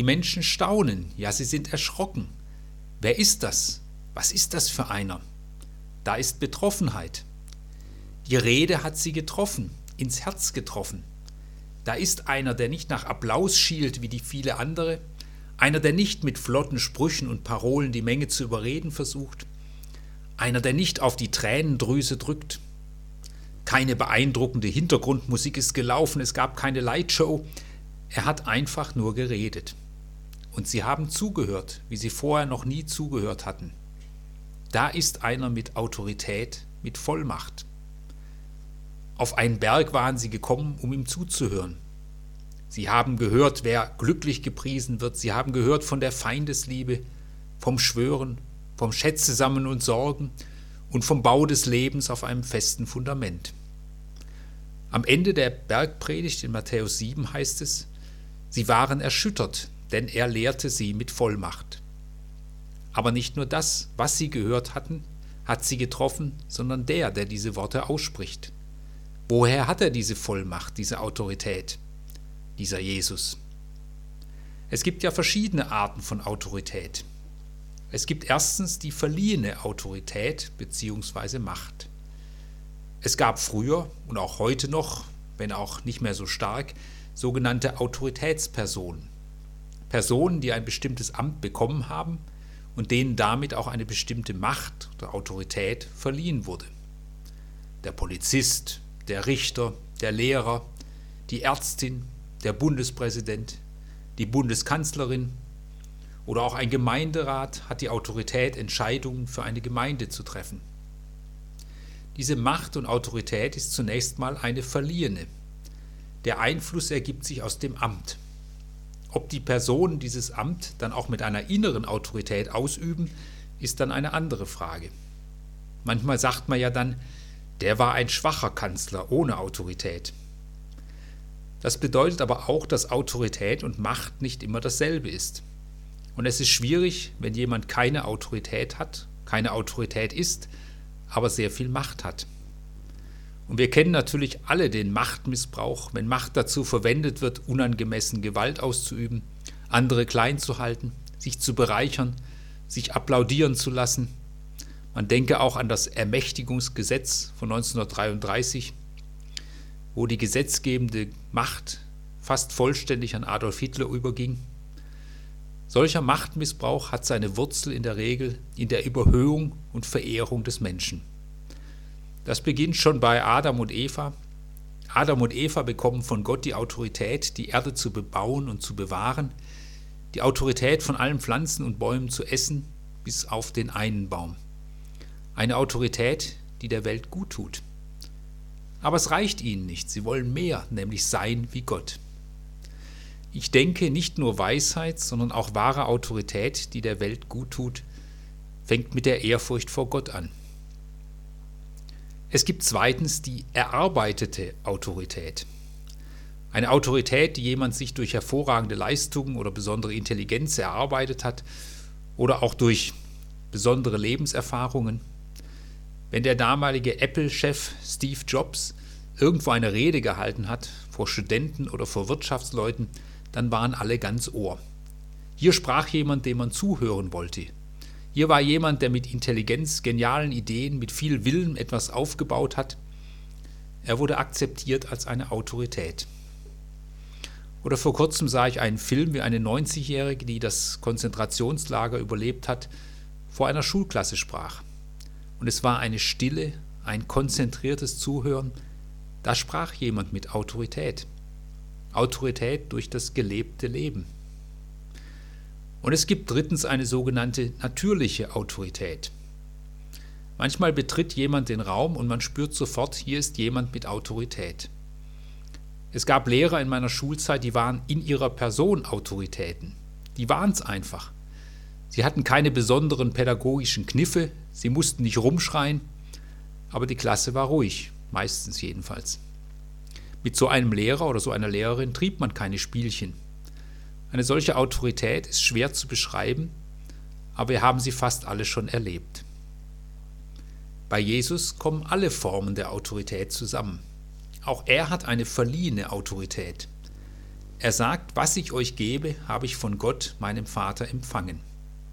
Die Menschen staunen, ja sie sind erschrocken. Wer ist das? Was ist das für einer? Da ist Betroffenheit. Die Rede hat sie getroffen, ins Herz getroffen. Da ist einer, der nicht nach Applaus schielt wie die viele andere, einer, der nicht mit flotten Sprüchen und Parolen die Menge zu überreden versucht, einer, der nicht auf die Tränendrüse drückt. Keine beeindruckende Hintergrundmusik ist gelaufen, es gab keine Lightshow, er hat einfach nur geredet. Und sie haben zugehört, wie sie vorher noch nie zugehört hatten. Da ist einer mit Autorität, mit Vollmacht. Auf einen Berg waren sie gekommen, um ihm zuzuhören. Sie haben gehört, wer glücklich gepriesen wird. Sie haben gehört von der Feindesliebe, vom Schwören, vom Schätze sammeln und Sorgen und vom Bau des Lebens auf einem festen Fundament. Am Ende der Bergpredigt in Matthäus 7 heißt es, sie waren erschüttert, denn er lehrte sie mit Vollmacht. Aber nicht nur das, was sie gehört hatten, hat sie getroffen, sondern der, der diese Worte ausspricht. Woher hat er diese Vollmacht, diese Autorität, dieser Jesus? Es gibt ja verschiedene Arten von Autorität. Es gibt erstens die verliehene Autorität bzw. Macht. Es gab früher und auch heute noch, wenn auch nicht mehr so stark, sogenannte Autoritätspersonen. Personen, die ein bestimmtes Amt bekommen haben und denen damit auch eine bestimmte Macht oder Autorität verliehen wurde. Der Polizist, der Richter, der Lehrer, die Ärztin, der Bundespräsident, die Bundeskanzlerin oder auch ein Gemeinderat hat die Autorität, Entscheidungen für eine Gemeinde zu treffen. Diese Macht und Autorität ist zunächst mal eine verliehene. Der Einfluss ergibt sich aus dem Amt. Ob die Personen dieses Amt dann auch mit einer inneren Autorität ausüben, ist dann eine andere Frage. Manchmal sagt man ja dann, der war ein schwacher Kanzler ohne Autorität. Das bedeutet aber auch, dass Autorität und Macht nicht immer dasselbe ist. Und es ist schwierig, wenn jemand keine Autorität hat, keine Autorität ist, aber sehr viel Macht hat. Und wir kennen natürlich alle den Machtmissbrauch, wenn Macht dazu verwendet wird, unangemessen Gewalt auszuüben, andere klein zu halten, sich zu bereichern, sich applaudieren zu lassen, man denke auch an das Ermächtigungsgesetz von 1933, wo die gesetzgebende Macht fast vollständig an Adolf Hitler überging. Solcher Machtmissbrauch hat seine Wurzel in der Regel in der Überhöhung und Verehrung des Menschen. Das beginnt schon bei Adam und Eva. Adam und Eva bekommen von Gott die Autorität, die Erde zu bebauen und zu bewahren, die Autorität von allen Pflanzen und Bäumen zu essen, bis auf den einen Baum. Eine Autorität, die der Welt gut tut. Aber es reicht ihnen nicht, sie wollen mehr, nämlich sein wie Gott. Ich denke, nicht nur Weisheit, sondern auch wahre Autorität, die der Welt gut tut, fängt mit der Ehrfurcht vor Gott an. Es gibt zweitens die erarbeitete Autorität. Eine Autorität, die jemand sich durch hervorragende Leistungen oder besondere Intelligenz erarbeitet hat oder auch durch besondere Lebenserfahrungen. Wenn der damalige Apple-Chef Steve Jobs irgendwo eine Rede gehalten hat vor Studenten oder vor Wirtschaftsleuten, dann waren alle ganz Ohr. Hier sprach jemand, dem man zuhören wollte. Hier war jemand, der mit Intelligenz, genialen Ideen, mit viel Willen etwas aufgebaut hat. Er wurde akzeptiert als eine Autorität. Oder vor kurzem sah ich einen Film, wie eine 90-Jährige, die das Konzentrationslager überlebt hat, vor einer Schulklasse sprach und es war eine Stille, ein konzentriertes Zuhören. Da sprach jemand mit Autorität. Autorität durch das gelebte Leben. Und es gibt drittens eine sogenannte natürliche Autorität. Manchmal betritt jemand den Raum und man spürt sofort, hier ist jemand mit Autorität. Es gab Lehrer in meiner Schulzeit, die waren in ihrer Person Autoritäten. Die waren es einfach. Sie hatten keine besonderen pädagogischen Kniffe, sie mussten nicht rumschreien, aber die Klasse war ruhig, meistens jedenfalls. Mit so einem Lehrer oder so einer Lehrerin trieb man keine Spielchen. Eine solche Autorität ist schwer zu beschreiben, aber wir haben sie fast alle schon erlebt. Bei Jesus kommen alle Formen der Autorität zusammen. Auch er hat eine verliehene Autorität. Er sagt, was ich euch gebe, habe ich von Gott, meinem Vater, empfangen.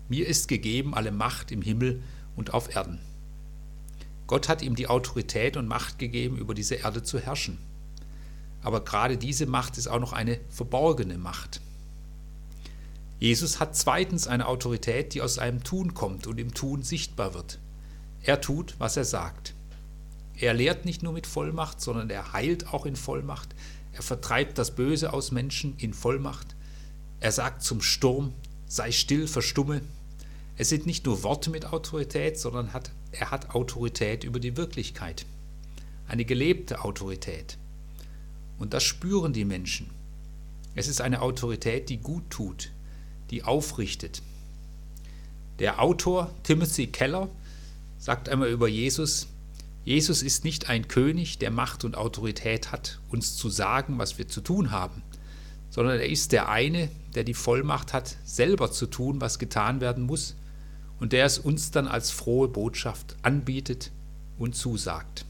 Mir ist gegeben alle Macht im Himmel und auf Erden. Gott hat ihm die Autorität und Macht gegeben, über diese Erde zu herrschen. Aber gerade diese Macht ist auch noch eine verborgene Macht. Jesus hat zweitens eine Autorität, die aus seinem Tun kommt und im Tun sichtbar wird. Er tut, was er sagt. Er lehrt nicht nur mit Vollmacht, sondern er heilt auch in Vollmacht. Er vertreibt das Böse aus Menschen in Vollmacht. Er sagt zum Sturm, sei still, verstumme. Es sind nicht nur Worte mit Autorität, sondern hat, er hat Autorität über die Wirklichkeit. Eine gelebte Autorität. Und das spüren die Menschen. Es ist eine Autorität, die gut tut, die aufrichtet. Der Autor Timothy Keller sagt einmal über Jesus, Jesus ist nicht ein König, der Macht und Autorität hat, uns zu sagen, was wir zu tun haben, sondern er ist der eine, der die Vollmacht hat, selber zu tun, was getan werden muss, und der es uns dann als frohe Botschaft anbietet und zusagt.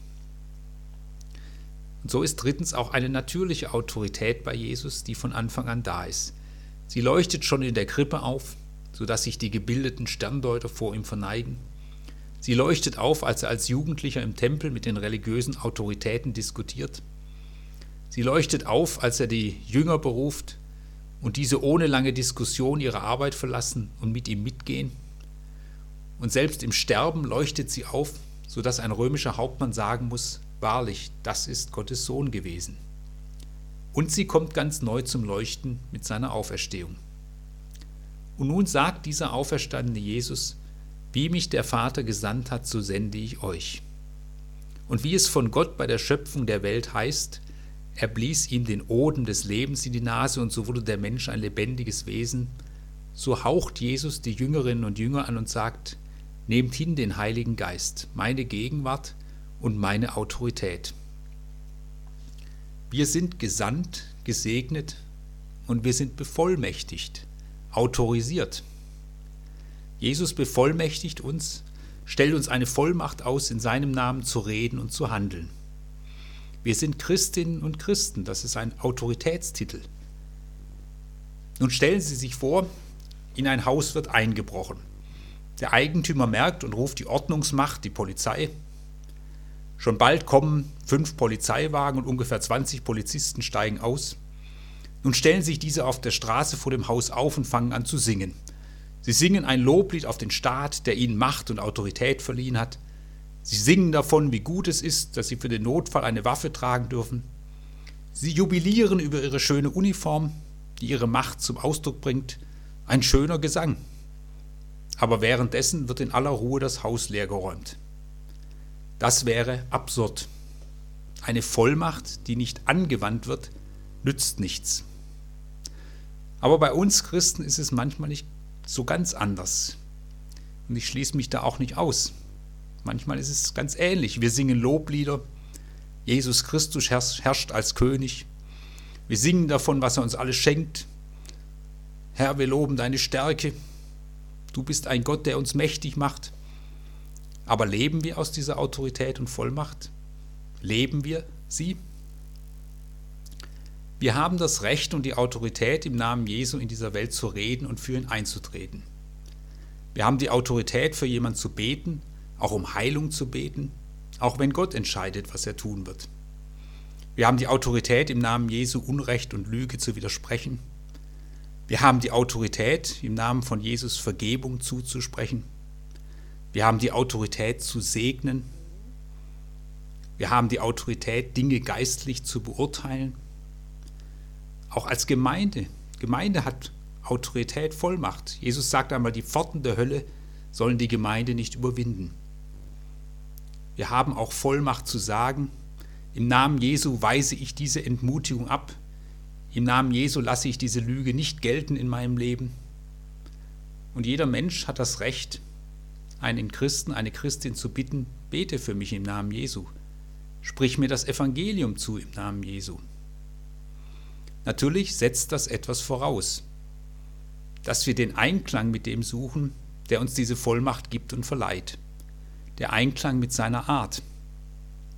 Und so ist drittens auch eine natürliche Autorität bei Jesus, die von Anfang an da ist. Sie leuchtet schon in der Krippe auf, sodass sich die gebildeten Sterndeuter vor ihm verneigen. Sie leuchtet auf, als er als Jugendlicher im Tempel mit den religiösen Autoritäten diskutiert. Sie leuchtet auf, als er die Jünger beruft und diese ohne lange Diskussion ihre Arbeit verlassen und mit ihm mitgehen. Und selbst im Sterben leuchtet sie auf, sodass ein römischer Hauptmann sagen muss, wahrlich, das ist Gottes Sohn gewesen. Und sie kommt ganz neu zum Leuchten mit seiner Auferstehung. Und nun sagt dieser auferstandene Jesus, wie mich der Vater gesandt hat, so sende ich euch. Und wie es von Gott bei der Schöpfung der Welt heißt, er blies ihm den Odem des Lebens in die Nase und so wurde der Mensch ein lebendiges Wesen, so haucht Jesus die Jüngerinnen und Jünger an und sagt, nehmt hin den Heiligen Geist, meine Gegenwart und meine Autorität. Wir sind gesandt, gesegnet und wir sind bevollmächtigt, autorisiert. Jesus bevollmächtigt uns, stellt uns eine Vollmacht aus, in seinem Namen zu reden und zu handeln. Wir sind Christinnen und Christen, das ist ein Autoritätstitel. Nun stellen Sie sich vor, in ein Haus wird eingebrochen. Der Eigentümer merkt und ruft die Ordnungsmacht, die Polizei, Schon bald kommen fünf Polizeiwagen und ungefähr 20 Polizisten steigen aus. Nun stellen sich diese auf der Straße vor dem Haus auf und fangen an zu singen. Sie singen ein Loblied auf den Staat, der ihnen Macht und Autorität verliehen hat. Sie singen davon, wie gut es ist, dass sie für den Notfall eine Waffe tragen dürfen. Sie jubilieren über ihre schöne Uniform, die ihre Macht zum Ausdruck bringt. Ein schöner Gesang. Aber währenddessen wird in aller Ruhe das Haus leergeräumt. Das wäre absurd. Eine Vollmacht, die nicht angewandt wird, nützt nichts. Aber bei uns Christen ist es manchmal nicht so ganz anders. Und ich schließe mich da auch nicht aus. Manchmal ist es ganz ähnlich. Wir singen Loblieder. Jesus Christus herrscht als König. Wir singen davon, was er uns alles schenkt. Herr, wir loben deine Stärke. Du bist ein Gott, der uns mächtig macht. Aber leben wir aus dieser Autorität und Vollmacht? Leben wir sie? Wir haben das Recht und die Autorität, im Namen Jesu in dieser Welt zu reden und für ihn einzutreten. Wir haben die Autorität, für jemanden zu beten, auch um Heilung zu beten, auch wenn Gott entscheidet, was er tun wird. Wir haben die Autorität, im Namen Jesu Unrecht und Lüge zu widersprechen. Wir haben die Autorität, im Namen von Jesus Vergebung zuzusprechen. Wir haben die Autorität zu segnen. Wir haben die Autorität, Dinge geistlich zu beurteilen. Auch als Gemeinde. Gemeinde hat Autorität, Vollmacht. Jesus sagt einmal, die Pforten der Hölle sollen die Gemeinde nicht überwinden. Wir haben auch Vollmacht zu sagen, im Namen Jesu weise ich diese Entmutigung ab. Im Namen Jesu lasse ich diese Lüge nicht gelten in meinem Leben. Und jeder Mensch hat das Recht, einen Christen, eine Christin zu bitten, bete für mich im Namen Jesu. Sprich mir das Evangelium zu im Namen Jesu. Natürlich setzt das etwas voraus, dass wir den Einklang mit dem suchen, der uns diese Vollmacht gibt und verleiht. Der Einklang mit seiner Art.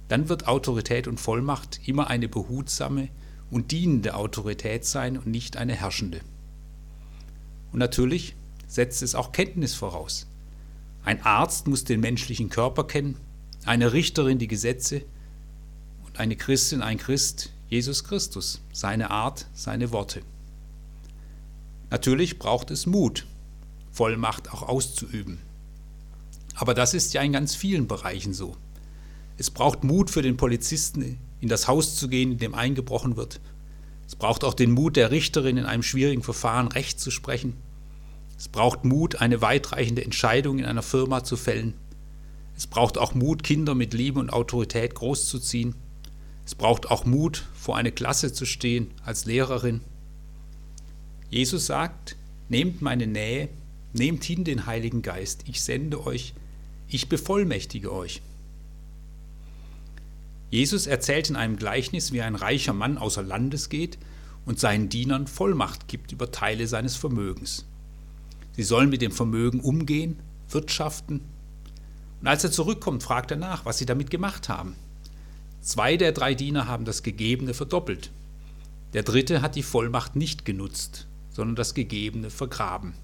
Dann wird Autorität und Vollmacht immer eine behutsame und dienende Autorität sein und nicht eine herrschende. Und natürlich setzt es auch Kenntnis voraus. Ein Arzt muss den menschlichen Körper kennen, eine Richterin die Gesetze und eine Christin, ein Christ, Jesus Christus, seine Art, seine Worte. Natürlich braucht es Mut, Vollmacht auch auszuüben. Aber das ist ja in ganz vielen Bereichen so. Es braucht Mut für den Polizisten, in das Haus zu gehen, in dem eingebrochen wird. Es braucht auch den Mut der Richterin, in einem schwierigen Verfahren Recht zu sprechen. Es braucht Mut, eine weitreichende Entscheidung in einer Firma zu fällen. Es braucht auch Mut, Kinder mit Liebe und Autorität großzuziehen. Es braucht auch Mut, vor eine Klasse zu stehen als Lehrerin. Jesus sagt, nehmt meine Nähe, nehmt hin den Heiligen Geist, ich sende euch, ich bevollmächtige euch. Jesus erzählt in einem Gleichnis, wie ein reicher Mann außer Landes geht und seinen Dienern Vollmacht gibt über Teile seines Vermögens. Sie sollen mit dem Vermögen umgehen, wirtschaften. Und als er zurückkommt, fragt er nach, was sie damit gemacht haben. Zwei der drei Diener haben das Gegebene verdoppelt. Der dritte hat die Vollmacht nicht genutzt, sondern das Gegebene vergraben.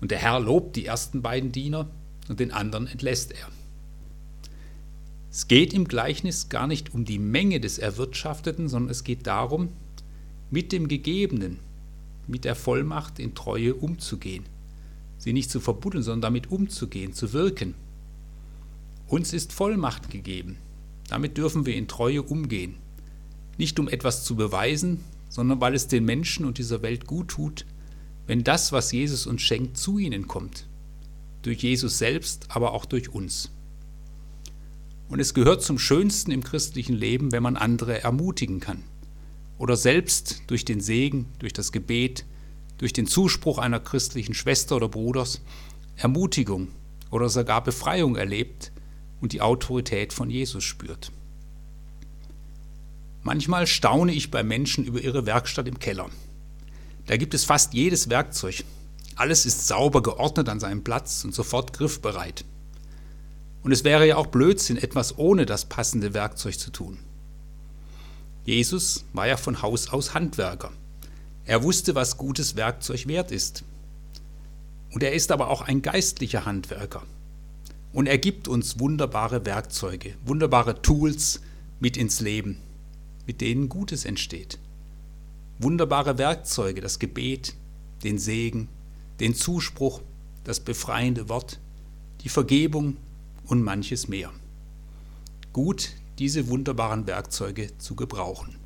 Und der Herr lobt die ersten beiden Diener und den anderen entlässt er. Es geht im Gleichnis gar nicht um die Menge des Erwirtschafteten, sondern es geht darum, mit dem Gegebenen, mit der Vollmacht in Treue umzugehen. Sie nicht zu verbuddeln, sondern damit umzugehen, zu wirken. Uns ist Vollmacht gegeben. Damit dürfen wir in Treue umgehen. Nicht um etwas zu beweisen, sondern weil es den Menschen und dieser Welt gut tut, wenn das, was Jesus uns schenkt, zu ihnen kommt. Durch Jesus selbst, aber auch durch uns. Und es gehört zum Schönsten im christlichen Leben, wenn man andere ermutigen kann. Oder selbst durch den Segen, durch das Gebet, durch den Zuspruch einer christlichen Schwester oder Bruders Ermutigung oder sogar Befreiung erlebt und die Autorität von Jesus spürt. Manchmal staune ich bei Menschen über ihre Werkstatt im Keller. Da gibt es fast jedes Werkzeug. Alles ist sauber geordnet an seinem Platz und sofort griffbereit. Und es wäre ja auch Blödsinn, etwas ohne das passende Werkzeug zu tun. Jesus war ja von Haus aus Handwerker. Er wusste, was gutes Werkzeug wert ist. Und er ist aber auch ein geistlicher Handwerker. Und er gibt uns wunderbare Werkzeuge, wunderbare Tools mit ins Leben, mit denen Gutes entsteht. Wunderbare Werkzeuge, das Gebet, den Segen, den Zuspruch, das befreiende Wort, die Vergebung, und manches mehr. Gut, diese wunderbaren Werkzeuge zu gebrauchen.